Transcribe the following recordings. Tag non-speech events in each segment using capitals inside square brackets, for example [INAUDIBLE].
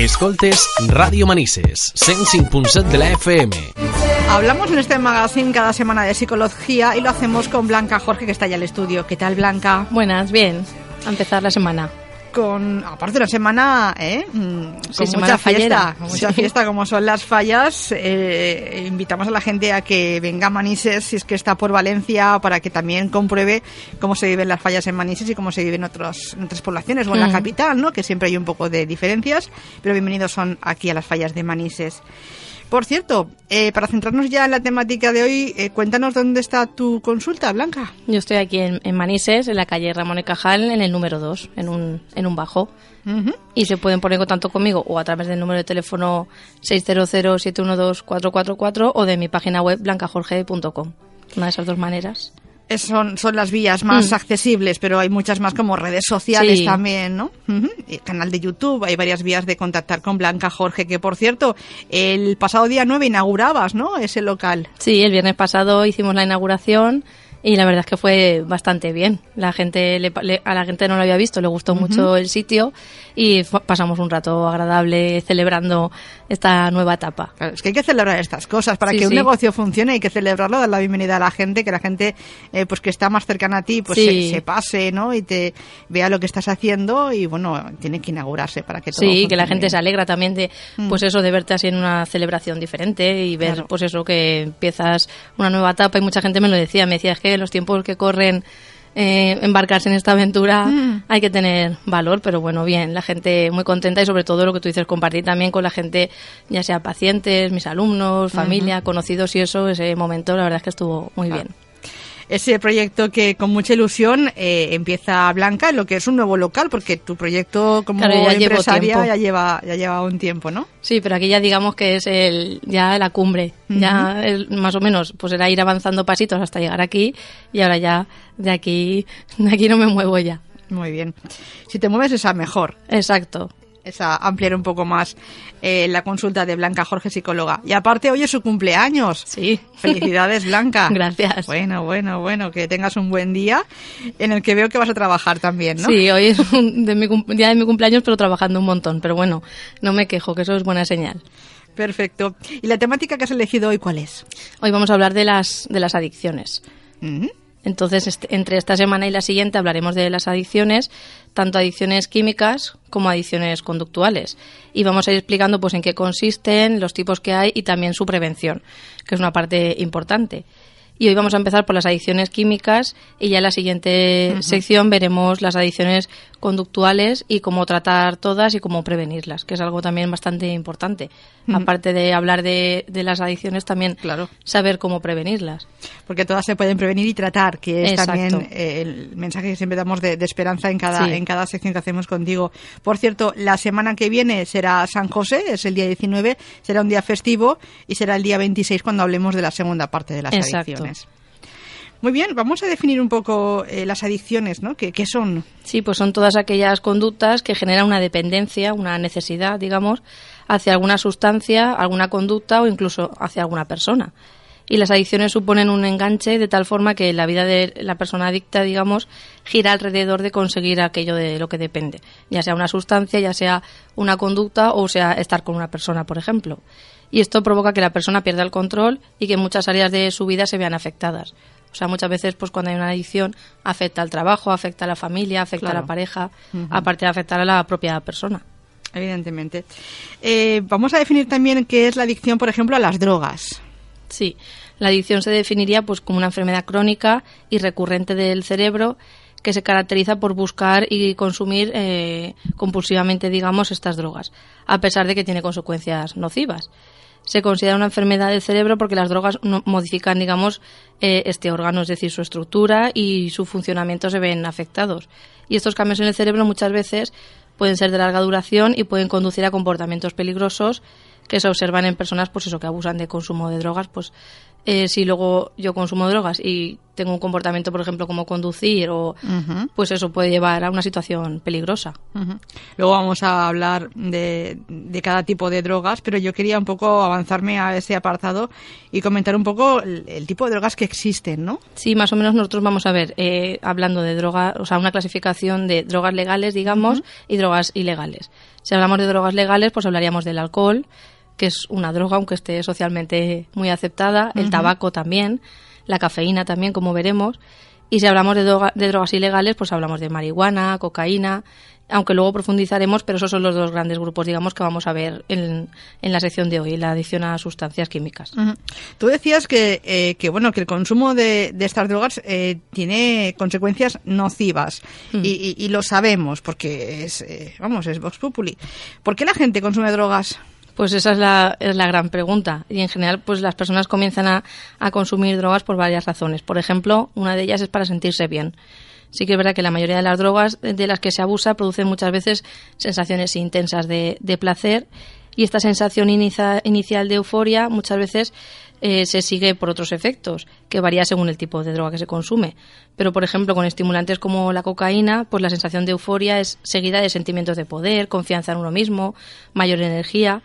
Escoltes Radio Manises, 105.7 de la FM. Hablamos en este magazine cada semana de psicología y lo hacemos con Blanca Jorge, que está ya en el estudio. ¿Qué tal, Blanca? Buenas, bien. A empezar la semana con aparte de una semana ¿eh? Mm, con mucha fiesta mucha fiesta como son las fallas eh, invitamos a la gente a que venga a Manises si es que está por Valencia para que también compruebe cómo se viven las fallas en Manises y cómo se viven otros, en otras poblaciones o en la mm. capital no que siempre hay un poco de diferencias pero bienvenidos son aquí a las fallas de Manises por cierto, eh, para centrarnos ya en la temática de hoy, eh, cuéntanos dónde está tu consulta, Blanca. Yo estoy aquí en, Manises, en la calle Ramón y Cajal, en el número 2, en un, en un bajo. Y se pueden poner en contacto conmigo o a través del número de teléfono 600-712-444 o de mi página web blancajorge.com. Una de esas dos maneras son, son las vías más mm. accesibles, pero hay muchas más como redes sociales también, ¿no? canal de YouTube, hay varias vías de contactar con Blanca Jorge, que por cierto, el pasado día 9 inaugurabas, ¿no? Ese local. Sí, el viernes pasado hicimos la inauguración y la verdad es que fue bastante bien. La gente a la gente no lo había visto, le gustó mucho el sitio y pasamos un rato agradable celebrando esta nueva etapa. es que hay que celebrar estas cosas para que un negocio funcione, hay que celebrarlo, dar la bienvenida a la gente, que la gente eh, pues que está más cercana a ti pues se, pase, ¿no? Y te vea lo que estás haciendo y bueno, tiene que inaugurarse para que todo Sí, que la gente se alegra también de mm. pues eso de verte así en una celebración diferente y ver pues eso que empiezas una nueva etapa y mucha gente me lo decía, me decía es que los tiempos que corren eh, embarcarse en esta aventura mm. hay que tener valor, pero bueno, bien, la gente muy contenta y sobre todo lo que tú dices, compartir también con la gente, ya sea pacientes, mis alumnos, familia, conocidos y eso, ese momento la verdad es que estuvo muy bien ese proyecto que con mucha ilusión eh, empieza Blanca lo que es un nuevo local, porque tu proyecto como empresaria ya lleva, ya lleva un tiempo, ¿no? Sí, pero aquí ya digamos que es el, ya la cumbre, ya más o menos, pues era ir avanzando pasitos hasta llegar aquí y ahora ya de aquí, de aquí no me muevo ya. Muy bien. Si te mueves esa mejor. Exacto esa ampliar un poco más eh, la consulta de Blanca Jorge, psicóloga. Y aparte, hoy es su cumpleaños. Sí. Felicidades, Blanca. [LAUGHS] Gracias. Bueno, bueno, bueno, que tengas un buen día en el que veo que vas a trabajar también, ¿no? Sí, hoy es un de mi, día de mi cumpleaños, pero trabajando un montón. Pero bueno, no me quejo, que eso es buena señal. Perfecto. ¿Y la temática que has elegido hoy cuál es? Hoy vamos a hablar de las, de las adicciones. Entonces, este, entre esta semana y la siguiente hablaremos de las adicciones, tanto adicciones químicas como adicciones conductuales. Y vamos a ir explicando pues en qué consisten, los tipos que hay y también su prevención, que es una parte importante. Y hoy vamos a empezar por las adicciones químicas y ya en la siguiente sección veremos las adicciones conductuales y cómo tratar todas y cómo prevenirlas, que es algo también bastante importante. Aparte de hablar de, las adicciones, también claro. saber cómo prevenirlas. Porque todas se pueden prevenir y tratar, que es también eh, el mensaje que siempre damos de, esperanza en cada, en cada sección que hacemos contigo. Por cierto, la semana que viene será San José, es el día 19, será un día festivo y será el día 26 cuando hablemos de la segunda parte de las adicciones. Muy bien, vamos a definir un poco eh, las adicciones, ¿no? ¿Qué, son? Sí, pues son todas aquellas conductas que generan una dependencia, una necesidad, digamos, hacia alguna sustancia, alguna conducta o incluso hacia alguna persona. Y las adicciones suponen un enganche de tal forma que la vida de la persona adicta, digamos, gira alrededor de conseguir aquello de lo que depende, ya sea una sustancia, ya sea una conducta o sea estar con una persona, por ejemplo. Y esto provoca que la persona pierda el control y que muchas áreas de su vida se vean afectadas. O sea, muchas veces, pues cuando hay una adicción, afecta al trabajo, afecta a la familia, afecta a la pareja, aparte de afectar a la propia persona. Evidentemente. Eh, vamos a definir también qué es la adicción, por ejemplo, a las drogas. Sí, la adicción se definiría pues como una enfermedad crónica y recurrente del cerebro que se caracteriza por buscar y consumir eh, compulsivamente, digamos, estas drogas, a pesar de que tiene consecuencias nocivas se considera una enfermedad del cerebro porque las drogas modifican, digamos, eh, este órgano, es decir, su estructura y su funcionamiento se ven afectados. Y estos cambios en el cerebro muchas veces pueden ser de larga duración y pueden conducir a comportamientos peligrosos que se observan en personas pues eso que abusan de consumo de drogas pues eh, si luego yo consumo drogas y tengo un comportamiento, por ejemplo, como conducir, o pues eso puede llevar a una situación peligrosa. Luego vamos a hablar de, cada tipo de drogas, pero yo quería un poco avanzarme a ese apartado y comentar un poco el, tipo de drogas que existen, ¿no? Sí, más o menos nosotros vamos a ver, eh, hablando de drogas, o sea, una clasificación de drogas legales, digamos, y drogas ilegales. Si hablamos de drogas legales, pues hablaríamos del alcohol, que es una droga, aunque esté socialmente muy aceptada, el tabaco también, la cafeína también, como veremos. Y si hablamos de, de drogas ilegales, pues hablamos de marihuana, cocaína, aunque luego profundizaremos, pero esos son los dos grandes grupos, digamos, que vamos a ver en, en la sección de hoy, la adicción a sustancias químicas. Tú decías que, eh, que, bueno, que el consumo de, de estas drogas eh, tiene consecuencias nocivas mm. y, y, lo sabemos porque es, eh, vamos, es Vox Populi. ¿Por qué la gente consume drogas? Pues esa es la, es la gran pregunta. Y en general, pues las personas comienzan a, a consumir drogas por varias razones. Por ejemplo, una de ellas es para sentirse bien. Sí que es verdad que la mayoría de las drogas de las que se abusa producen muchas veces sensaciones intensas de, de placer y esta sensación inicial de euforia muchas veces eh, se sigue por otros efectos, que varía según el tipo de droga que se consume. Pero, por ejemplo, con estimulantes como la cocaína, pues la sensación de euforia es seguida de sentimientos de poder, confianza en uno mismo, mayor energía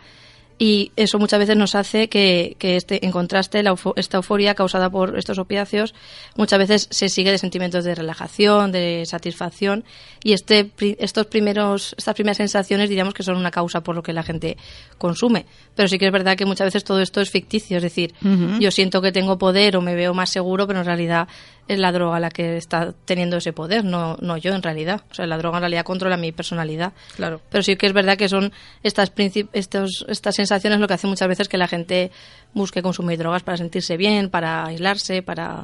y eso muchas veces nos hace que, que este, en contraste, la esta euforia causada por estos opiáceos muchas veces se sigue de sentimientos de relajación, de satisfacción y este, estos primeros, estas primeras sensaciones diríamos que son una causa por lo que la gente consume. Pero sí que es verdad que muchas veces todo esto es ficticio, es decir, yo siento que tengo poder o me veo más seguro, pero en realidad es la droga la que está teniendo ese poder, no, no yo en realidad. O sea, la droga en realidad controla mi personalidad. Claro. Pero sí que es verdad que son estas, estos, estas sensaciones lo que hace muchas veces que la gente busque consumir drogas para sentirse bien, para aislarse, para,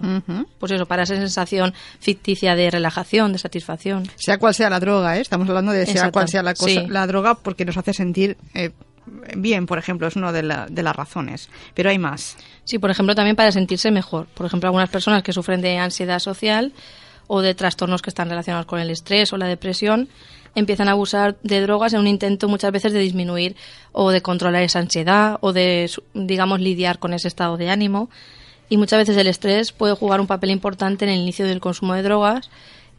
pues eso, para esa sensación ficticia de relajación, de satisfacción. Sea cual sea la droga, ¿eh? estamos hablando de sea cual sea la, cosa, la droga porque nos hace sentir eh, bien, por ejemplo, es una de, de, las razones. Pero hay más. Sí, por ejemplo, también para sentirse mejor. Por ejemplo, algunas personas que sufren de ansiedad social o de trastornos que están relacionados con el estrés o la depresión empiezan a abusar de drogas en un intento muchas veces de disminuir o de controlar esa ansiedad o de, digamos, lidiar con ese estado de ánimo. Y muchas veces el estrés puede jugar un papel importante en el inicio del consumo de drogas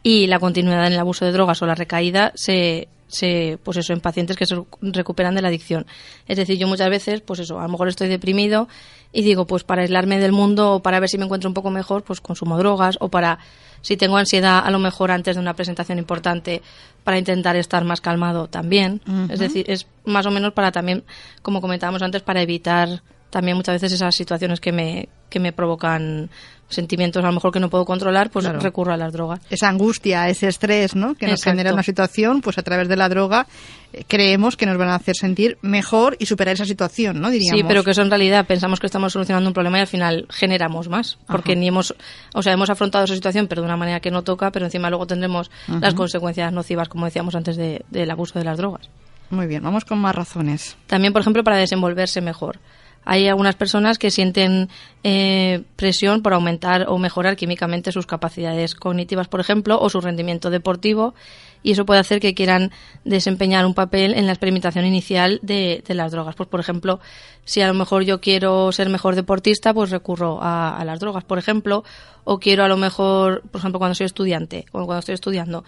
y la continuidad en el abuso de drogas o la recaída se, se, pues eso, en pacientes que se recuperan de la adicción. Es decir, yo muchas veces, pues eso, a lo mejor estoy deprimido y digo, pues para aislarme del mundo o para ver si me encuentro un poco mejor, pues consumo drogas o para, si tengo ansiedad, a lo mejor antes de una presentación importante, para intentar estar más calmado también. Es decir, es más o menos para también, como comentábamos antes, para evitar también muchas veces esas situaciones que me, que me provocan sentimientos a lo mejor que no puedo controlar, pues recurro a las drogas. Esa angustia, ese estrés, ¿no? Que nos genera una situación, pues a través de la droga eh, creemos que nos van a hacer sentir mejor y superar esa situación, ¿no? Diríamos. Sí, pero que eso en realidad pensamos que estamos solucionando un problema y al final generamos más, porque ni hemos, o sea, hemos afrontado esa situación, pero de una manera que no toca, pero encima luego tendremos las consecuencias nocivas, como decíamos antes, del abuso de las drogas. Muy bien, vamos con más razones. También, por ejemplo, para desenvolverse mejor. Hay algunas personas que sienten eh, presión por aumentar o mejorar químicamente sus capacidades cognitivas, por ejemplo, o su rendimiento deportivo, y eso puede hacer que quieran desempeñar un papel en la experimentación inicial de, las drogas. Pues, por ejemplo, si a lo mejor yo quiero ser mejor deportista, pues recurro a, a las drogas, por ejemplo, o quiero a lo mejor, por ejemplo, cuando soy estudiante o cuando estoy estudiando,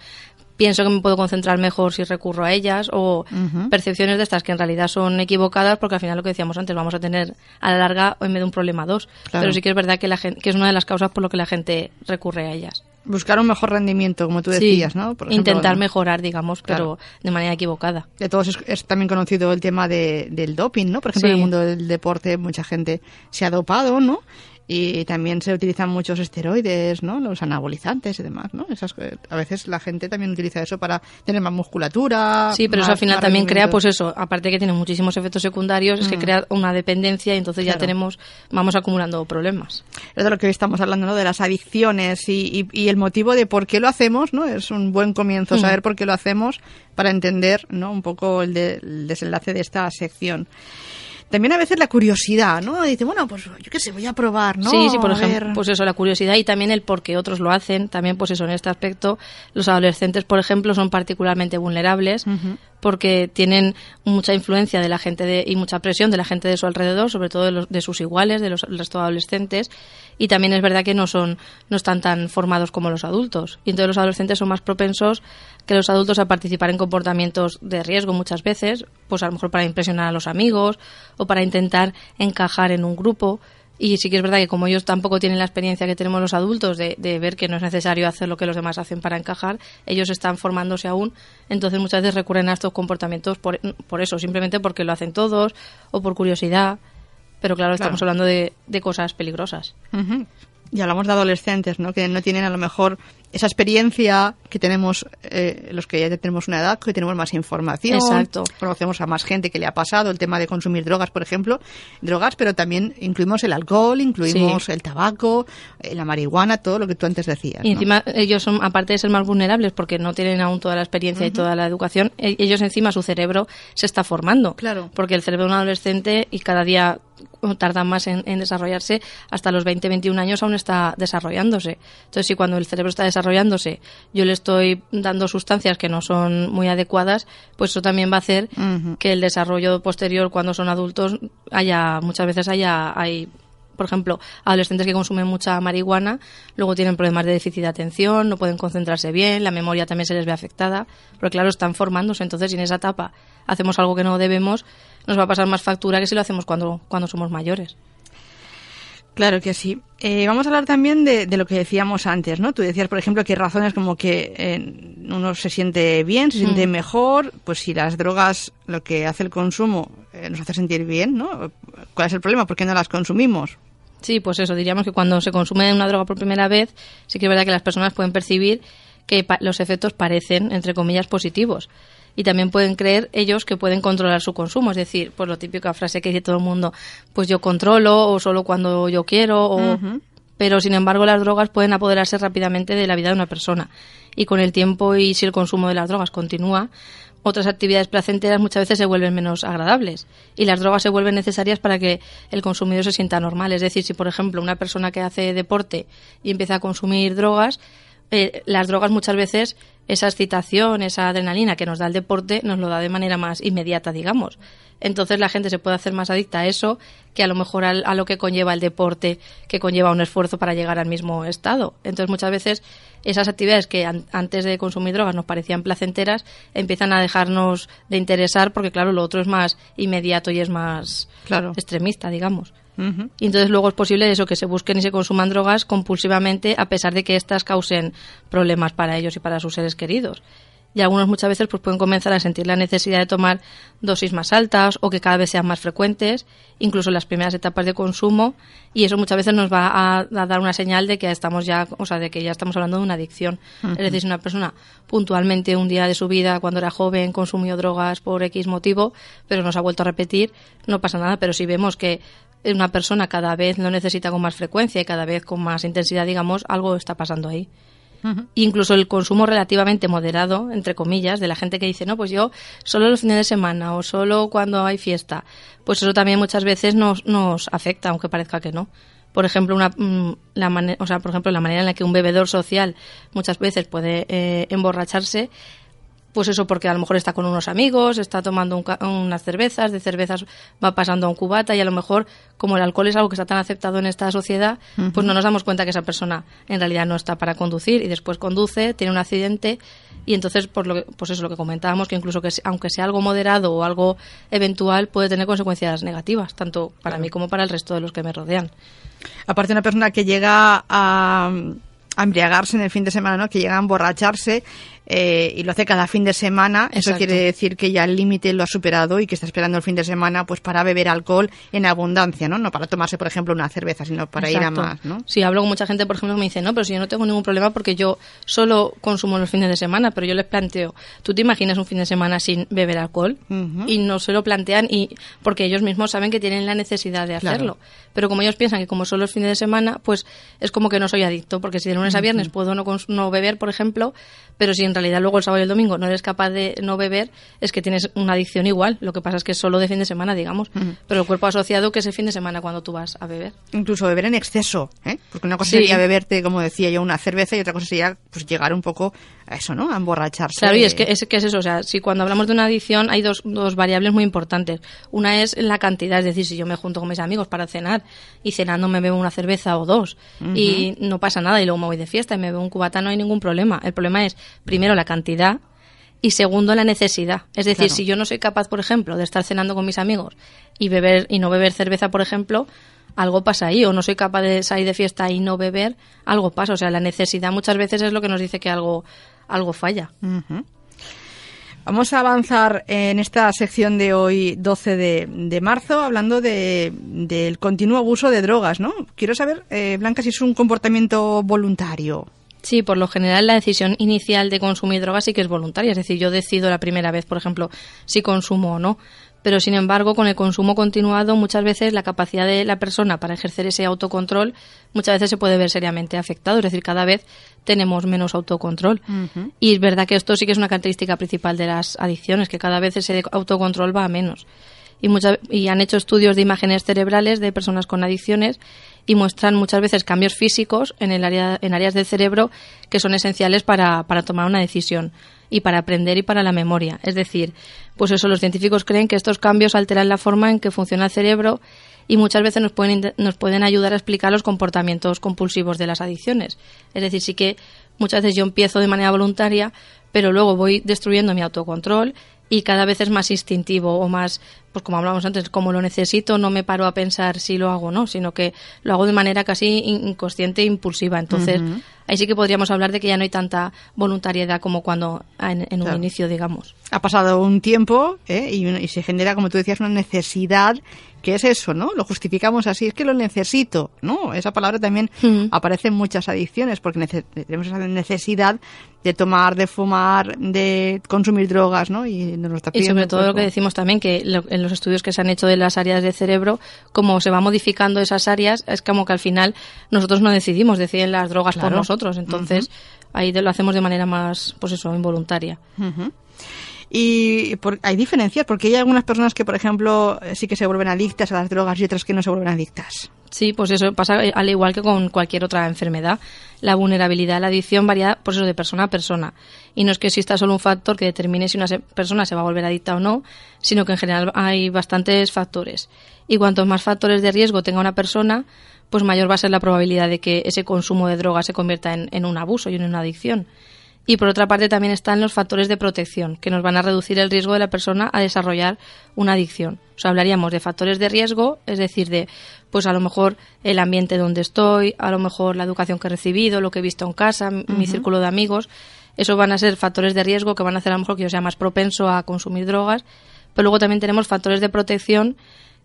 pienso que me puedo concentrar mejor si recurro a ellas o percepciones de estas que en realidad son equivocadas porque al final lo que decíamos antes vamos a tener a la larga en vez de un problema dos. Pero sí que es verdad que la gente, que es una de las causas por lo que la gente recurre a ellas. Buscar un mejor rendimiento como tú decías no intentar mejorar digamos pero de manera equivocada. De todos es, también conocido el tema de, del doping no por ejemplo en el mundo del deporte mucha gente se ha dopado no y también se utilizan muchos esteroides, ¿no? Los anabolizantes y demás, ¿no? Esas, a veces la gente también utiliza eso para tener más musculatura. Sí, pero eso al final también crea, pues eso, aparte que tiene muchísimos efectos secundarios, es que mm. crea una dependencia y entonces ya tenemos, vamos acumulando problemas. Es de lo que hoy estamos hablando, ¿no? De las adicciones y, y, el motivo de por qué lo hacemos, ¿no? Es un buen comienzo mm. saber por qué lo hacemos para entender, ¿no? Un poco el, el desenlace de esta sección también a veces la curiosidad, ¿no? Dice, bueno, pues yo qué sé, voy a probar, ¿no? Sí, sí, por ejemplo, pues eso, la curiosidad y también el por qué otros lo hacen, también pues eso, en este aspecto, los adolescentes, por ejemplo, son particularmente vulnerables porque tienen mucha influencia de la gente de, y mucha presión de la gente de su alrededor, sobre todo de, los, de sus iguales, de los resto adolescentes, y también es verdad que no son no están tan formados como los adultos. Y entonces los adolescentes son más propensos que los adultos a participar en comportamientos de riesgo muchas veces, pues a lo mejor para impresionar a los amigos o para intentar encajar en un grupo. Y sí que es verdad que como ellos tampoco tienen la experiencia que tenemos los adultos de, ver que no es necesario hacer lo que los demás hacen para encajar, ellos están formándose aún, entonces muchas veces recurren a estos comportamientos por, por eso, simplemente porque lo hacen todos o por curiosidad. Pero claro, estamos hablando de, de, cosas peligrosas. Y hablamos de adolescentes, ¿no? Que no tienen a lo mejor esa experiencia que tenemos eh, los que ya tenemos una edad, que tenemos más información. Exacto. Conocemos a más gente que le ha pasado el tema de consumir drogas, por ejemplo. Drogas, pero también incluimos el alcohol, incluimos el tabaco, eh, la marihuana, todo lo que tú antes decías. Y encima ellos son, aparte de ser más vulnerables porque no tienen aún toda la experiencia y toda la educación, e-, ellos encima su cerebro se está formando. Claro. Porque el cerebro de un adolescente y cada día tarda más en, desarrollarse, hasta los 20, 21 años aún está desarrollándose. Entonces, si cuando el cerebro está desarrollándose yo le estoy dando sustancias que no son muy adecuadas, pues eso también va a hacer que el desarrollo posterior, cuando son adultos, haya muchas veces haya hay por ejemplo, adolescentes que consumen mucha marihuana, luego tienen problemas de déficit de atención, no pueden concentrarse bien, la memoria también se les ve afectada, porque claro, están formándose, entonces si en esa etapa hacemos algo que no debemos, nos va a pasar más factura que si lo hacemos cuando, cuando somos mayores. Claro que sí. Eh, vamos a hablar también de, lo que decíamos antes, ¿no? Tú decías, por ejemplo, que hay razones como que eh, uno se siente bien, se siente mm. mejor, pues si las drogas, lo que hace el consumo, eh, nos hace sentir bien, ¿no? ¿Cuál es el problema? ¿Por qué no las consumimos? Sí, pues eso, diríamos que cuando se consume una droga por primera vez, sí que es verdad que las personas pueden percibir que los efectos parecen, entre comillas, positivos y también pueden creer ellos que pueden controlar su consumo. Es decir, pues lo típica frase que dice todo el mundo, pues yo controlo o solo cuando yo quiero o... Pero, sin embargo, las drogas pueden apoderarse rápidamente de la vida de una persona. Y con el tiempo y si el consumo de las drogas continúa, otras actividades placenteras muchas veces se vuelven menos agradables y las drogas se vuelven necesarias para que el consumidor se sienta normal. Es decir, si por ejemplo una persona que hace deporte y empieza a consumir drogas, eh, las drogas muchas veces esa excitación, esa adrenalina que nos da el deporte, nos lo da de manera más inmediata, digamos. Entonces la gente se puede hacer más adicta a eso que a lo mejor a, lo que conlleva el deporte, que conlleva un esfuerzo para llegar al mismo estado. Entonces muchas veces esas actividades que antes de consumir drogas nos parecían placenteras empiezan a dejarnos de interesar porque claro, lo otro es más inmediato y es más claro. extremista, digamos. Y entonces luego es posible eso que se busquen y se consuman drogas compulsivamente a pesar de que éstas causen problemas para ellos y para sus seres queridos. Y algunos muchas veces pues pueden comenzar a sentir la necesidad de tomar dosis más altas o que cada vez sean más frecuentes, incluso en las primeras etapas de consumo y eso muchas veces nos va a, dar una señal de que estamos ya, o sea, de que ya estamos hablando de una adicción. Es decir, si una persona puntualmente un día de su vida cuando era joven consumió drogas por X motivo, pero nos ha vuelto a repetir, no pasa nada, pero si vemos que una persona cada vez lo necesita con más frecuencia y cada vez con más intensidad, digamos, algo está pasando ahí. Incluso el consumo relativamente moderado, entre comillas, de la gente que dice, no, pues yo solo los fines de semana o solo cuando hay fiesta, pues eso también muchas veces nos, nos afecta, aunque parezca que no. Por ejemplo, una, mm, la o sea, por ejemplo, la manera en la que un bebedor social muchas veces puede eh, emborracharse pues eso porque a lo mejor está con unos amigos, está tomando unas cervezas, de cervezas va pasando a un cubata y a lo mejor como el alcohol es algo que está tan aceptado en esta sociedad, pues no nos damos cuenta que esa persona en realidad no está para conducir y después conduce, tiene un accidente y entonces por lo pues eso lo que comentábamos que incluso que aunque sea algo moderado o algo eventual puede tener consecuencias negativas tanto para mí como para el resto de los que me rodean. Aparte una persona que llega a a embriagarse en el fin de semana, ¿no? Que llega a emborracharse eh, y lo hace cada fin de semana. Eso quiere decir que ya el límite lo ha superado y que está esperando el fin de semana pues para beber alcohol en abundancia, ¿no? No para tomarse, por ejemplo, una cerveza, sino para ir a más, ¿no? Sí, hablo con mucha gente, por ejemplo, que me dice, no, pero si yo no tengo ningún problema porque yo solo consumo los fines de semana, pero yo les planteo, ¿tú te imaginas un fin de semana sin beber alcohol? Y no se lo plantean y porque ellos mismos saben que tienen la necesidad de hacerlo. Pero como ellos piensan que como solo los fines de semana, pues es como que no soy adicto, porque si de lunes a viernes puedo no, no beber, por ejemplo, pero si en realidad luego el sábado y el domingo no eres capaz de no beber, es que tienes una adicción igual. Lo que pasa es que es solo de fin de semana, digamos. Pero el cuerpo ha asociado que es el fin de semana cuando tú vas a beber. Incluso beber en exceso, ¿eh? Porque una cosa sería beberte, como decía yo, una cerveza y otra cosa sería pues llegar un poco a eso, ¿no? A emborracharse. Claro, y es que es, que es eso. O sea, si cuando hablamos de una adicción hay dos, dos variables muy importantes. Una es la cantidad, es decir, si yo me junto con mis amigos para cenar y cenando me bebo una cerveza o dos y no pasa nada y luego me voy de fiesta y me bebo un cubata, no hay ningún problema. El problema es, primero, la cantidad y segundo, la necesidad. Es decir, si yo no soy capaz, por ejemplo, de estar cenando con mis amigos y beber y no beber cerveza, por ejemplo, algo pasa ahí. O no soy capaz de salir de fiesta y no beber, algo pasa. O sea, la necesidad muchas veces es lo que nos dice que algo, algo falla. Vamos a avanzar en esta sección de hoy, 12 de, marzo, hablando de, del continuo abuso de drogas, ¿no? Quiero saber, eh, Blanca, si es un comportamiento voluntario. Sí, por lo general la decisión inicial de consumir drogas sí que es voluntaria. Es decir, yo decido la primera vez, por ejemplo, si consumo o no pero sin embargo con el consumo continuado muchas veces la capacidad de la persona para ejercer ese autocontrol muchas veces se puede ver seriamente afectado, es decir, cada vez tenemos menos autocontrol. Y es verdad que esto sí que es una característica principal de las adicciones, que cada vez ese autocontrol va a menos. Y, y han hecho estudios de imágenes cerebrales de personas con adicciones y muestran muchas veces cambios físicos en, el área, en áreas del cerebro que son esenciales para, para tomar una decisión y para aprender y para la memoria. Es decir, pues eso, los científicos creen que estos cambios alteran la forma en que funciona el cerebro y muchas veces nos pueden, nos pueden ayudar a explicar los comportamientos compulsivos de las adicciones. Es decir, sí que muchas veces yo empiezo de manera voluntaria, pero luego voy destruyendo mi autocontrol y cada vez es más instintivo o más, pues como hablábamos antes, como lo necesito, no me paro a pensar si lo hago o no, sino que lo hago de manera casi inconsciente e impulsiva. Entonces, ahí sí que podríamos hablar de que ya no hay tanta voluntariedad como cuando en, un inicio, digamos. Ha pasado un tiempo ¿eh? y, se genera, como tú decías, una necesidad que es eso, ¿no? Lo justificamos así, es que lo necesito, ¿no? Esa palabra también aparece en muchas adicciones porque tenemos esa necesidad de tomar, de fumar, de consumir drogas, ¿no? Y, y sobre todo lo que decimos también, que en los estudios que se han hecho de las áreas del cerebro, como se va modificando esas áreas, es como que al final nosotros no decidimos, deciden las drogas por nosotros entonces, ahí lo hacemos de manera más, pues eso, involuntaria. Y hay diferencias, porque hay algunas personas que, por ejemplo, sí que se vuelven adictas a las drogas y otras que no se vuelven adictas. Sí, pues eso pasa eh, al igual que con cualquier otra enfermedad. La vulnerabilidad a la adicción varía, pues eso, de persona a persona. Y no es que exista solo un factor que determine si una persona se va a volver adicta o no, sino que en general hay bastantes factores. Y cuantos más factores de riesgo tenga una persona, pues mayor va a ser la probabilidad de que ese consumo de drogas se convierta en, un abuso y en una adicción. Y por otra parte también están los factores de protección, que nos van a reducir el riesgo de la persona a desarrollar una adicción. O sea, hablaríamos de factores de riesgo, es decir, de, pues a lo mejor el ambiente donde estoy, a lo mejor la educación que he recibido, lo que he visto en casa, mi círculo de amigos. Eso van a ser factores de riesgo que van a hacer a lo mejor que yo sea más propenso a consumir drogas. Pero luego también tenemos factores de protección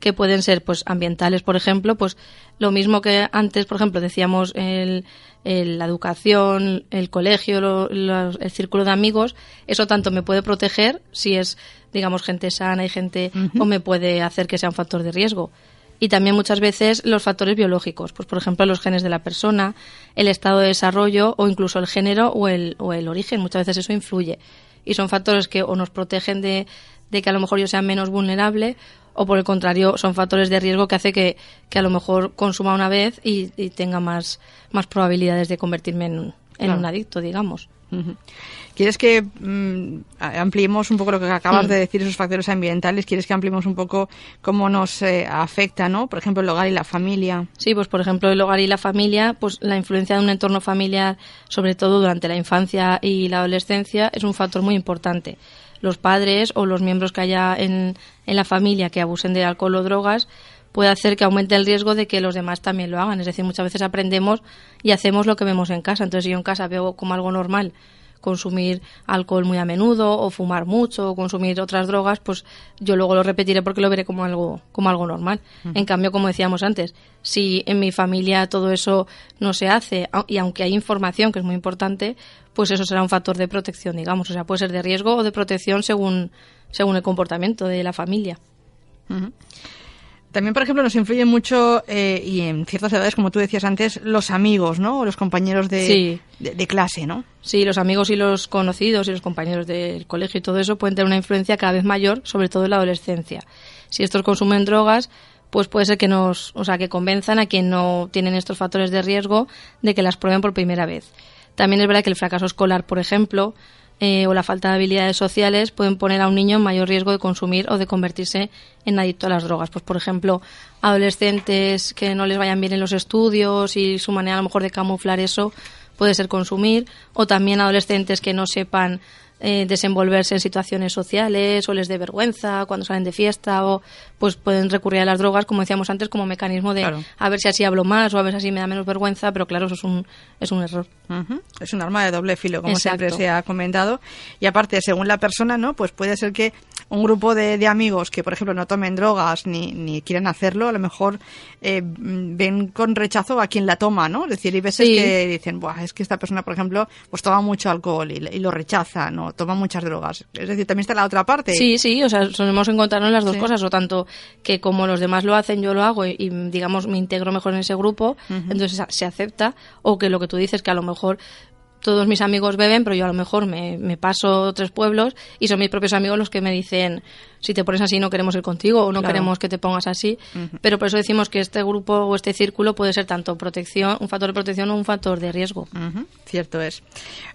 que pueden ser pues ambientales, por ejemplo, pues lo mismo que antes, por ejemplo, decíamos el, la educación, el colegio, el círculo de amigos, eso tanto me puede proteger si es, digamos, gente sana y gente, o me puede hacer que sea un factor de riesgo. Y también muchas veces los factores biológicos, pues por ejemplo los genes de la persona, el estado de desarrollo o incluso el género o el, o el origen, muchas veces eso influye. Y son factores que o nos protegen de, de que a lo mejor yo sea menos vulnerable o por el contrario son factores de riesgo que hace que, a lo mejor consuma una vez y, tenga más, más probabilidades de convertirme en, un adicto, digamos. ¿Quieres que mm, ampliemos un poco lo que acabas mm. de decir, esos factores ambientales? ¿Quieres que ampliemos un poco cómo nos eh, afecta, ¿no? Por ejemplo, el hogar y la familia. Sí, pues por ejemplo, el hogar y la familia, pues la influencia de un entorno familiar, sobre todo durante la infancia y la adolescencia, es un factor muy importante los padres o los miembros que haya en, en la familia que abusen de alcohol o drogas puede hacer que aumente el riesgo de que los demás también lo hagan. Es decir, muchas veces aprendemos y hacemos lo que vemos en casa. Entonces, si yo en casa veo como algo normal consumir alcohol muy a menudo o fumar mucho o consumir otras drogas, pues yo luego lo repetiré porque lo veré como algo, como algo normal. En cambio, como decíamos antes, si en mi familia todo eso no se hace y aunque hay información que es muy importante, pues eso será un factor de protección, digamos. O sea, puede ser de riesgo o de protección según, según el comportamiento de la familia. También, por ejemplo, nos influyen mucho, eh, y en ciertas edades, como tú decías antes, los amigos, ¿no? O los compañeros de, de, clase, ¿no? Sí, los amigos y los conocidos y los compañeros del colegio y todo eso pueden tener una influencia cada vez mayor, sobre todo en la adolescencia. Si estos consumen drogas, pues puede ser que nos, o sea, que convenzan a quien no tienen estos factores de riesgo de que las prueben por primera vez. También es verdad que el fracaso escolar, por ejemplo, eh, o la falta de habilidades sociales pueden poner a un niño en mayor riesgo de consumir o de convertirse en adicto a las drogas. Pues, por ejemplo, adolescentes que no les vayan bien en los estudios y su manera a lo mejor de camuflar eso puede ser consumir, o también adolescentes que no sepan eh, desenvolverse en situaciones sociales o les dé vergüenza cuando salen de fiesta o pues pueden recurrir a las drogas, como decíamos antes, como mecanismo de a ver si así hablo más o a ver si así me da menos vergüenza, pero claro, eso es un, es un error. Es un arma de doble filo, como siempre se ha comentado. Y aparte, según la persona, ¿no? Pues puede ser que un grupo de, de amigos que, por ejemplo, no tomen drogas ni, ni quieren hacerlo, a lo mejor eh, ven con rechazo a quien la toma, ¿no? Es decir, hay veces que dicen, Buah, es que esta persona, por ejemplo, pues toma mucho alcohol y, y lo rechaza, ¿no? Toma muchas drogas. Es decir, también está la otra parte. Sí, sí, o sea, solemos encontrarnos las dos cosas, o tanto que como los demás lo hacen, yo lo hago y, digamos, me integro mejor en ese grupo, entonces se acepta, o que lo que tú dices, que a lo mejor todos mis amigos beben, pero yo a lo mejor me, me, paso tres pueblos y son mis propios amigos los que me dicen, si te pones así no queremos ir contigo o no queremos que te pongas así. Pero por eso decimos que este grupo o este círculo puede ser tanto protección, un factor de protección o un factor de riesgo. Cierto es.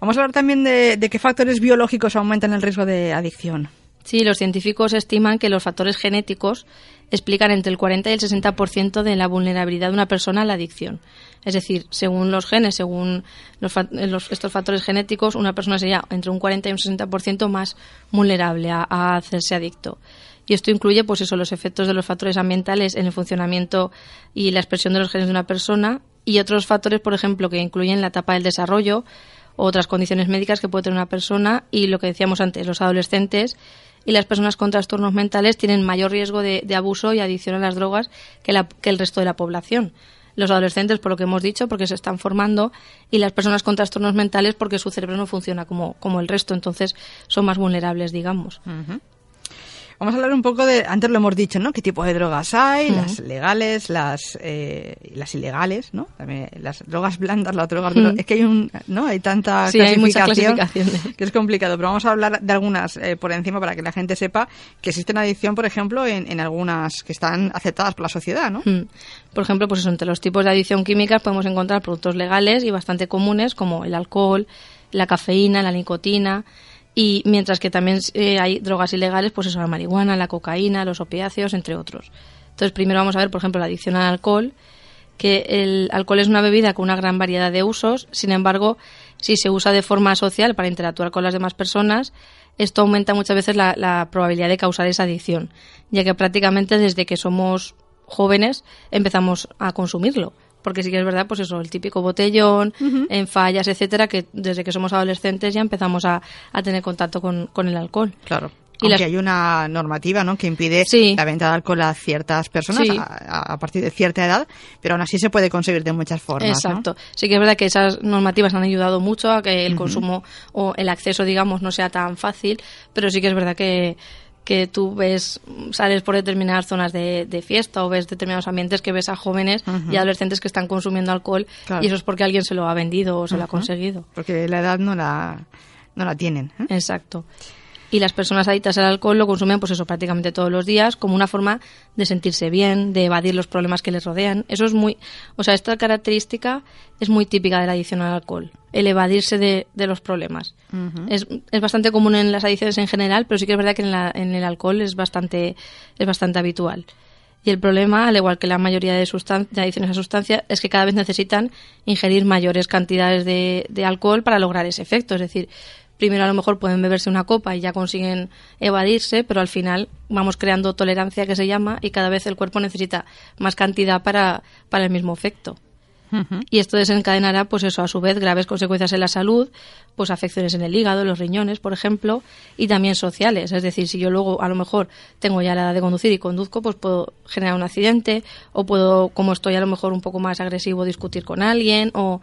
Vamos a hablar también de, de qué factores biológicos aumentan el riesgo de adicción. Sí, los científicos estiman que los factores genéticos explican entre el 40 y el 60% de la vulnerabilidad de una persona a la adicción. Es decir, según los genes, según los, estos factores genéticos, una persona sería entre un 40 y un 60% más vulnerable a, hacerse adicto. Y esto incluye, pues eso, los efectos de los factores ambientales en el funcionamiento y la expresión de los genes de una persona y otros factores, por ejemplo, que incluyen la etapa del desarrollo, otras condiciones médicas que puede tener una persona y lo que decíamos antes, los adolescentes y las personas con trastornos mentales tienen mayor riesgo de, abuso y adicción a las drogas que, que el resto de la población. Los adolescentes por lo que hemos dicho, porque se están formando, y las personas con trastornos mentales porque su cerebro no funciona como, como el resto, entonces son más vulnerables, digamos. Vamos a hablar un poco de, antes lo hemos dicho, ¿no? ¿Qué tipo de drogas hay? Las legales, las, eh, las ilegales, ¿no? También las drogas blandas, las drogas Es que hay un, ¿no? Hay tanta sí, clasificación, que es complicado. Pero vamos a hablar de algunas eh, por encima para que la gente sepa que existe una adicción, por ejemplo, en, en algunas que están aceptadas por la sociedad, ¿no? Por ejemplo, pues entre los tipos de adicción químicas podemos encontrar productos legales y bastante comunes como el alcohol, la cafeína, la nicotina, y mientras que también eh, hay drogas ilegales, pues eso, la marihuana, la cocaína, los opiáceos, entre otros. Entonces, primero vamos a ver, por ejemplo, la adicción al alcohol, que el alcohol es una bebida con una gran variedad de usos, sin embargo, si se usa de forma social para interactuar con las demás personas, esto aumenta muchas veces la, la probabilidad de causar esa adicción, ya que prácticamente desde que somos jóvenes empezamos a consumirlo porque sí que es verdad, pues eso, el típico botellón, en fallas, etcétera, que desde que somos adolescentes ya empezamos a, tener contacto con, el alcohol. Claro. Y hay una normativa ¿no? que impide la venta de alcohol a ciertas personas a, partir de cierta edad, pero aún así se puede conseguir de muchas formas. Exacto. Sí que es verdad que esas normativas han ayudado mucho a que el consumo o el acceso, digamos, no sea tan fácil, pero sí que es verdad que que tú ves, sales por determinadas zonas de, fiesta o ves determinados ambientes que ves a jóvenes y adolescentes que están consumiendo alcohol y eso es porque alguien se lo ha vendido o se lo ha conseguido. Porque la edad no la, no la tienen. ¿eh? Exacto y las personas adictas al alcohol lo consumen pues eso prácticamente todos los días como una forma de sentirse bien, de evadir los problemas que les rodean. Eso es muy, o sea, esta característica es muy típica de la adicción al alcohol, el evadirse de, de los problemas. es, es, bastante común en las adicciones en general, pero sí que es verdad que en, la, en el alcohol es bastante, es bastante habitual. Y el problema, al igual que la mayoría de, de adicciones a sustancias, es que cada vez necesitan ingerir mayores cantidades de, de alcohol para lograr ese efecto. Es decir, primero a lo mejor pueden beberse una copa y ya consiguen evadirse, pero al final vamos creando tolerancia que se llama y cada vez el cuerpo necesita más cantidad para, para el mismo efecto. Y esto desencadenará, pues eso, a su vez, graves consecuencias en la salud, pues afecciones en el hígado, los riñones, por ejemplo, y también sociales. Es decir, si yo luego a lo mejor tengo ya la edad de conducir y conduzco, pues puedo generar un accidente, o puedo, como estoy a lo mejor un poco más agresivo, discutir con alguien, o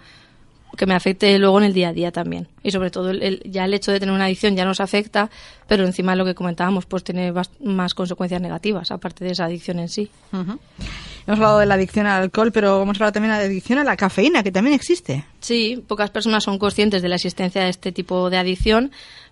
que me afecte luego en el día a día también. Y sobre todo el, ya el hecho de tener una adicción ya nos afecta, pero encima lo que comentábamos, pues tiene más consecuencias negativas, aparte de esa adicción en sí. Hemos hablado de la adicción al alcohol, pero vamos a hablar también de la adicción a la cafeína, que también existe. Sí, pocas personas son conscientes de la existencia de este tipo de adicción,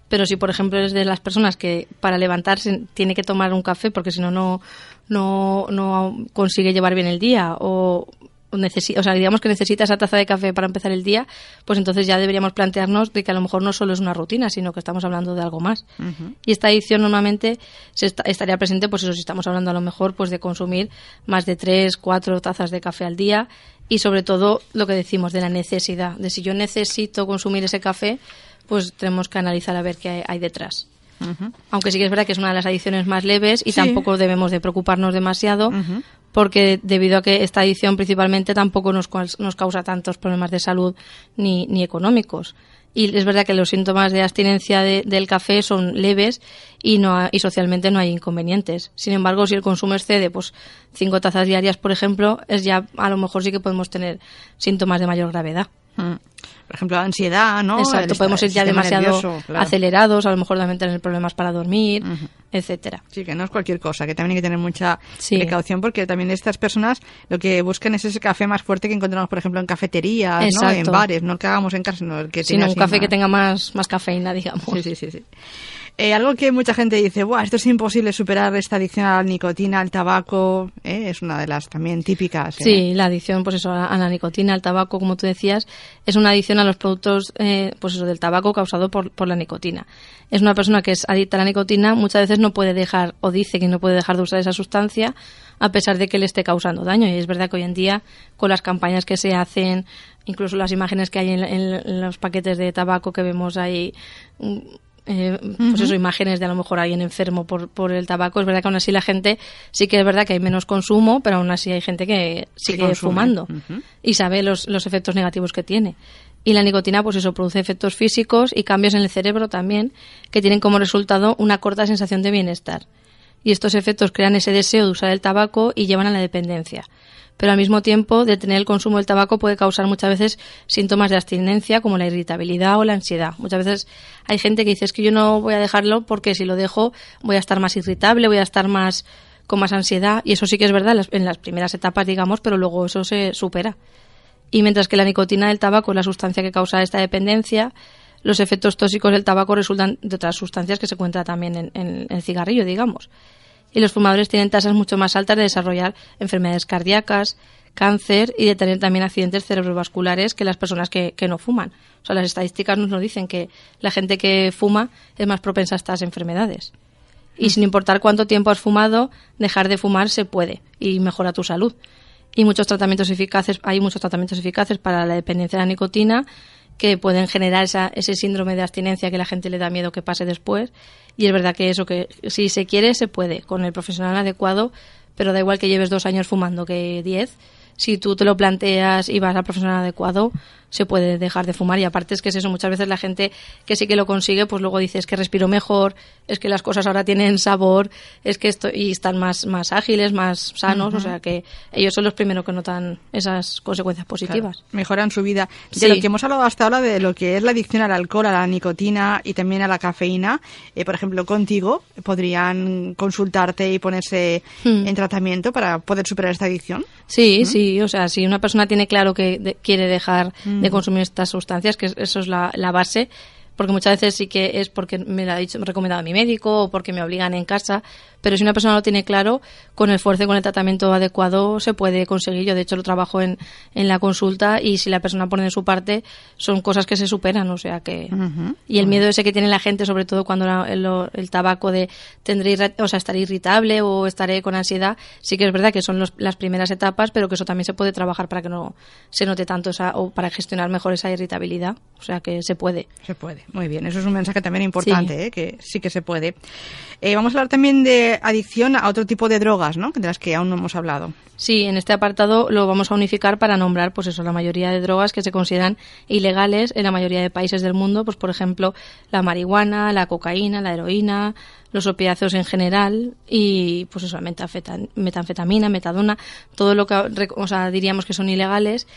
pero si por ejemplo es de las personas que para levantarse tiene que tomar un café porque si no no no consigue llevar bien el día o o sea, digamos que necesita esa taza de café para empezar el día, pues entonces ya deberíamos plantearnos de que a lo mejor no solo es una rutina, sino que estamos hablando de algo más. Y esta adicción normalmente se estaría presente, pues eso, si estamos hablando a lo mejor pues de consumir más de tres, cuatro tazas de café al día y sobre todo lo que decimos de la necesidad, de si yo necesito consumir ese café, pues tenemos que analizar a ver qué hay detrás. Aunque sí que es verdad que es una de las adicciones más leves y tampoco debemos de preocuparnos demasiado porque debido a que esta adicción principalmente tampoco nos, nos causa tantos problemas de salud ni, ni económicos. Y es verdad que los síntomas de abstinencia del café son leves y, no, y socialmente no hay inconvenientes. Sin embargo, si el consumo excede pues cinco tazas diarias, por ejemplo, es ya a lo mejor sí que podemos tener síntomas de mayor gravedad. Mm. Por ejemplo, la ansiedad, ¿no? Exacto, podemos ir ya demasiado acelerados, a lo mejor también tener problemas para dormir, etcétera. Sí, que no es cualquier cosa, que también hay que tener mucha precaución porque también estas personas lo que buscan es ese café más fuerte que encontramos, por ejemplo, en cafeterías, ¿no? en bares, no el que hagamos en casa, sino el que tenga un café que tenga más, más cafeína, digamos. Sí, sí, sí. sí. Eh, algo que mucha gente dice, Buah, esto es imposible superar esta adicción a la nicotina, al tabaco, ¿eh? es una de las también típicas. ¿eh? Sí, la adicción pues eso, a la nicotina, al tabaco, como tú decías, es una adicción a los productos pues eso, del tabaco causado por, por la nicotina. Es una persona que es adicta a la nicotina, muchas veces no puede dejar o dice que no puede dejar de usar esa sustancia a pesar de que le esté causando daño. Y es verdad que hoy en día, con las campañas que se hacen, incluso las imágenes que hay en, en los paquetes de tabaco que vemos ahí mm, eh, pues eso, imágenes de a lo mejor alguien enfermo por, por el tabaco. Es verdad que aún así la gente sí que es verdad que hay menos consumo, pero aún así hay gente que sigue fumando y sabe los, los efectos negativos que tiene. Y la nicotina, pues eso, produce efectos físicos y cambios en el cerebro también, que tienen como resultado una corta sensación de bienestar. Y estos efectos crean ese deseo de usar el tabaco y llevan a la dependencia pero al mismo tiempo detener el consumo del tabaco puede causar muchas veces síntomas de abstinencia como la irritabilidad o la ansiedad. Muchas veces hay gente que dice es que yo no voy a dejarlo porque si lo dejo voy a estar más irritable, voy a estar más con más ansiedad y eso sí que es verdad en las primeras etapas, digamos, pero luego eso se supera. Y mientras que la nicotina del tabaco es la sustancia que causa esta dependencia, los efectos tóxicos del tabaco resultan de otras sustancias que se encuentran también en, en el cigarrillo, digamos y los fumadores tienen tasas mucho más altas de desarrollar enfermedades cardíacas, cáncer y de tener también accidentes cerebrovasculares que las personas que, no fuman. O sea, las estadísticas nos dicen que la gente que fuma es más propensa a estas enfermedades. Y sin importar cuánto tiempo has fumado, dejar de fumar se puede y mejora tu salud. Y muchos tratamientos eficaces, hay muchos tratamientos eficaces para la dependencia de la nicotina que pueden generar esa, ese síndrome de abstinencia que la gente le da miedo que pase después. Y es verdad que eso, que si se quiere, se puede, con el profesional adecuado, pero da igual que lleves dos años fumando que diez. Si tú te lo planteas y vas al profesional adecuado, se puede dejar de fumar y aparte es que es eso, muchas veces la gente que sí que lo consigue, pues luego dice es que respiro mejor, es que las cosas ahora tienen sabor, es que esto, y están más, más ágiles, más sanos, o sea que ellos son los primeros que notan esas consecuencias positivas. mejoran su vida. De lo que hemos hablado hasta ahora de lo que es la adicción al alcohol, a la nicotina y también a la cafeína, eh, por ejemplo, contigo, ¿podrían consultarte y ponerse hmm. en tratamiento para poder superar esta adicción? Sí, ¿Mm? sí, o sea, si una persona tiene claro que quiere dejar hmm de consumir estas sustancias, que eso es la, la base porque muchas veces sí que es porque me lo ha dicho, me recomendado mi médico o porque me obligan en casa, pero si una persona lo tiene claro, con el esfuerzo y con el tratamiento adecuado se puede conseguir. Yo, de hecho, lo trabajo en, en la consulta y si la persona pone de su parte, son cosas que se superan, o sea que... Y el miedo ese que tiene la gente, sobre todo cuando el, tabaco de tendré, o sea, estaré irritable o estaré con ansiedad, sí que es verdad que son las primeras etapas, pero que eso también se puede trabajar para que no se note tanto esa, o para gestionar mejor esa irritabilidad. O sea que se puede. Se puede, muy bien. Eso es un mensaje también importante, ¿eh? que sí que se puede. Eh, vamos a hablar también de adicción a otro tipo de drogas, ¿no? De las que aún no hemos hablado. Sí, en este apartado lo vamos a unificar para nombrar, pues eso, la mayoría de drogas que se consideran ilegales en la mayoría de países del mundo, pues por ejemplo, la marihuana, la cocaína, la heroína, los opiáceos en general y pues eso, metanfetamina, metadona, todo lo que o sea, diríamos que son ilegales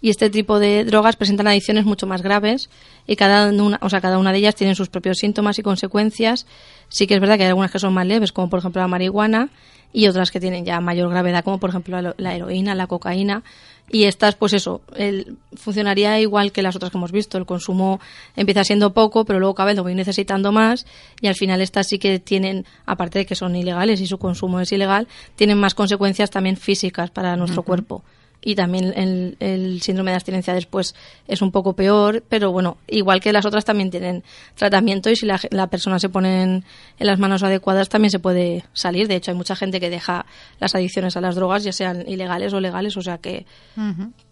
y este tipo de drogas presentan adicciones mucho más graves y cada una, o sea, cada una de ellas tiene sus propios síntomas y consecuencias. Sí que es verdad que hay algunas que son más leves, como por ejemplo la marihuana, y otras que tienen ya mayor gravedad, como por ejemplo la heroína, la cocaína. Y estas, pues eso, el, funcionaría igual que las otras que hemos visto. El consumo empieza siendo poco, pero luego cada vez lo voy necesitando más. Y al final estas sí que tienen, aparte de que son ilegales y su consumo es ilegal, tienen más consecuencias también físicas para nuestro cuerpo y también el, el, síndrome de abstinencia después es un poco peor, pero bueno, igual que las otras también tienen tratamiento y si la, la persona se pone en, las manos adecuadas también se puede salir. De hecho, hay mucha gente que deja las adicciones a las drogas, ya sean ilegales o legales, o sea que,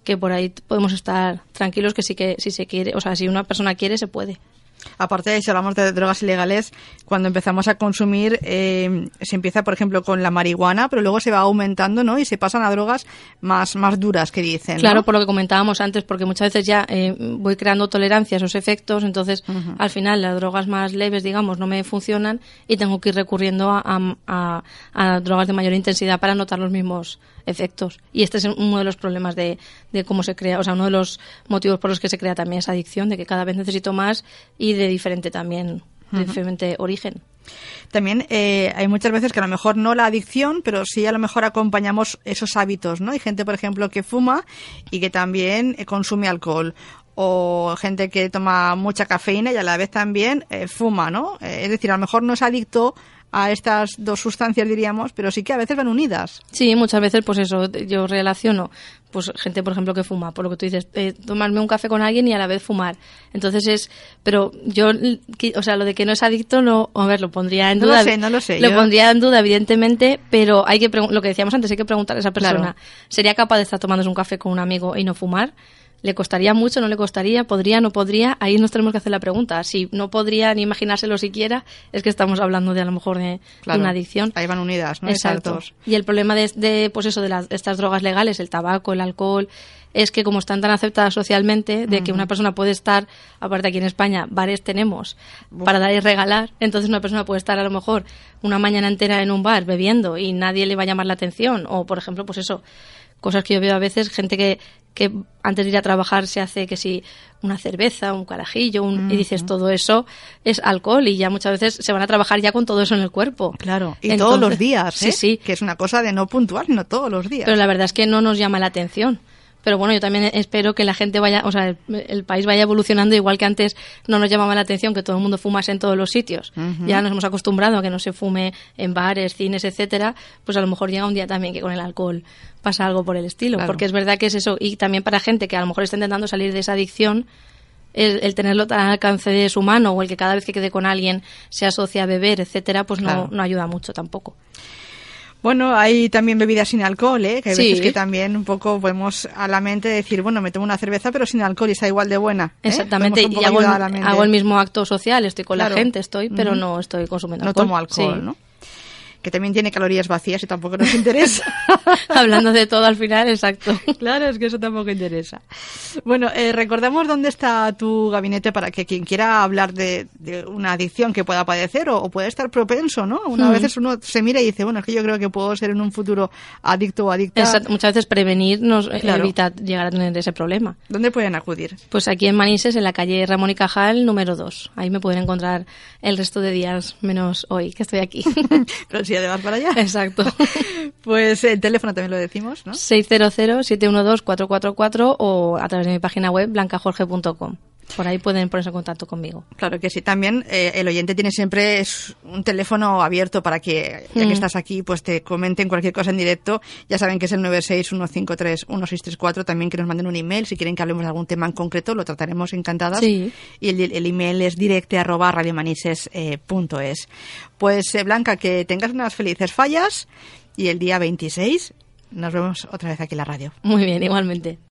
que por ahí podemos estar tranquilos que sí que si se quiere, o sea, si una persona quiere se puede. Aparte de si hablamos de drogas ilegales, cuando empezamos a consumir, eh, se empieza, por ejemplo, con la marihuana, pero luego se va aumentando, ¿no? Y se pasan a drogas más, más duras, que dicen. Claro, por lo que comentábamos antes, porque muchas veces ya eh, voy creando tolerancia a esos efectos, entonces al final las drogas más leves, digamos, no me funcionan y tengo que ir recurriendo a, a drogas de mayor intensidad para notar los mismos efectos. Y este es uno de los problemas de, de, cómo se crea, o sea, uno de los motivos por los que se crea también esa adicción, de que cada vez necesito más y de diferente también, de diferente origen. También eh, hay muchas veces que a lo mejor no la adicción, pero sí a lo mejor acompañamos esos hábitos, ¿no? Hay gente, por ejemplo, que fuma y que también eh, consume alcohol o gente que toma mucha cafeína y a la vez también eh, fuma, ¿no? es decir, a lo mejor no es adicto a estas dos sustancias, diríamos, pero sí que a veces van unidas. Sí, muchas veces, pues eso, yo relaciono, pues gente, por ejemplo, que fuma, por lo que tú dices, eh, tomarme un café con alguien y a la vez fumar. Entonces es, pero yo, o sea, lo de que no es adicto, no, a ver, lo pondría en duda. No lo sé, no lo sé. Lo pondría en duda, evidentemente, pero hay que, lo que decíamos antes, hay que preguntar a esa persona, ¿sería capaz de estar tomándose un café con un amigo y no fumar? ¿Le costaría mucho? ¿No le costaría? ¿Podría? ¿No podría? Ahí nos tenemos que hacer la pregunta. Si no podría ni imaginárselo siquiera, es que estamos hablando de a lo mejor de, una adicción. Ahí van unidas, ¿no? Exacto. Y el problema de, pues eso, de, las, estas drogas legales, el tabaco, el alcohol, es que como están tan aceptadas socialmente, de que una persona puede estar, aparte aquí en España, bares tenemos para dar y regalar, entonces una persona puede estar a lo mejor una mañana entera en un bar bebiendo y nadie le va a llamar la atención. O, por ejemplo, pues eso, cosas que yo veo a veces, gente que, que antes de ir a trabajar se hace que si una cerveza, un carajillo, y dices todo eso es alcohol y ya muchas veces se van a trabajar ya con todo eso en el cuerpo. Claro, y todos los días, ¿eh? Sí, sí. Que es una cosa de no puntual, no todos los días. Pero la verdad es que no nos llama la atención. Pero bueno, yo también espero que la gente vaya, o sea, el, país vaya evolucionando igual que antes no nos llamaba la atención que todo el mundo fumase en todos los sitios. Ya nos hemos acostumbrado a que no se fume en bares, cines, etcétera, pues a lo mejor llega un día también que con el alcohol pasa algo por el estilo, porque es verdad que es eso. Y también para gente que a lo mejor está intentando salir de esa adicción el, tenerlo tan al alcance de su mano o el que cada vez que quede con alguien se asocia a beber, etcétera, pues no, no ayuda mucho tampoco. Bueno, hay también bebidas sin alcohol, ¿eh? Que hay veces que también un poco podemos a la mente decir, bueno, me tomo una cerveza pero sin alcohol y está igual de buena. ¿eh? Exactamente, y hago el, mismo acto social, estoy con la gente, estoy, pero no estoy consumiendo alcohol. No tomo alcohol, ¿no? Que también tiene calorías vacías y tampoco nos interesa. [LAUGHS] Hablando de todo al final, exacto. claro, es que eso tampoco interesa. Bueno, eh, recordamos dónde está tu gabinete para que quien quiera hablar de, una adicción que pueda padecer o, puede estar propenso, ¿no? Una vez veces uno se mira y dice, bueno, es que yo creo que puedo ser en un futuro adicto o adicta. Muchas veces prevenir nos evita llegar a tener ese problema. ¿Dónde pueden acudir? Pues aquí en Manises, en la calle Ramón y Cajal, número 2. Ahí me pueden encontrar el resto de días, menos hoy, que estoy aquí. [LAUGHS] de para allá. Exacto. [LAUGHS] pues el teléfono también lo decimos, ¿no? 600-712-444 o a través de mi página web blancajorge.com. Por ahí pueden ponerse en contacto conmigo. Claro que sí. También eh, el oyente tiene siempre un teléfono abierto para que, ya que mm. estás aquí, pues te comenten cualquier cosa en directo. Ya saben que es el 961531634. También que nos manden un email si quieren que hablemos de algún tema en concreto. Lo trataremos encantadas. Y el, email es directe arroba radiomanises.es. Eh, pues eh, Blanca, que tengas unas felices fallas y el día 26 nos vemos otra vez aquí en la radio. Muy bien, igualmente.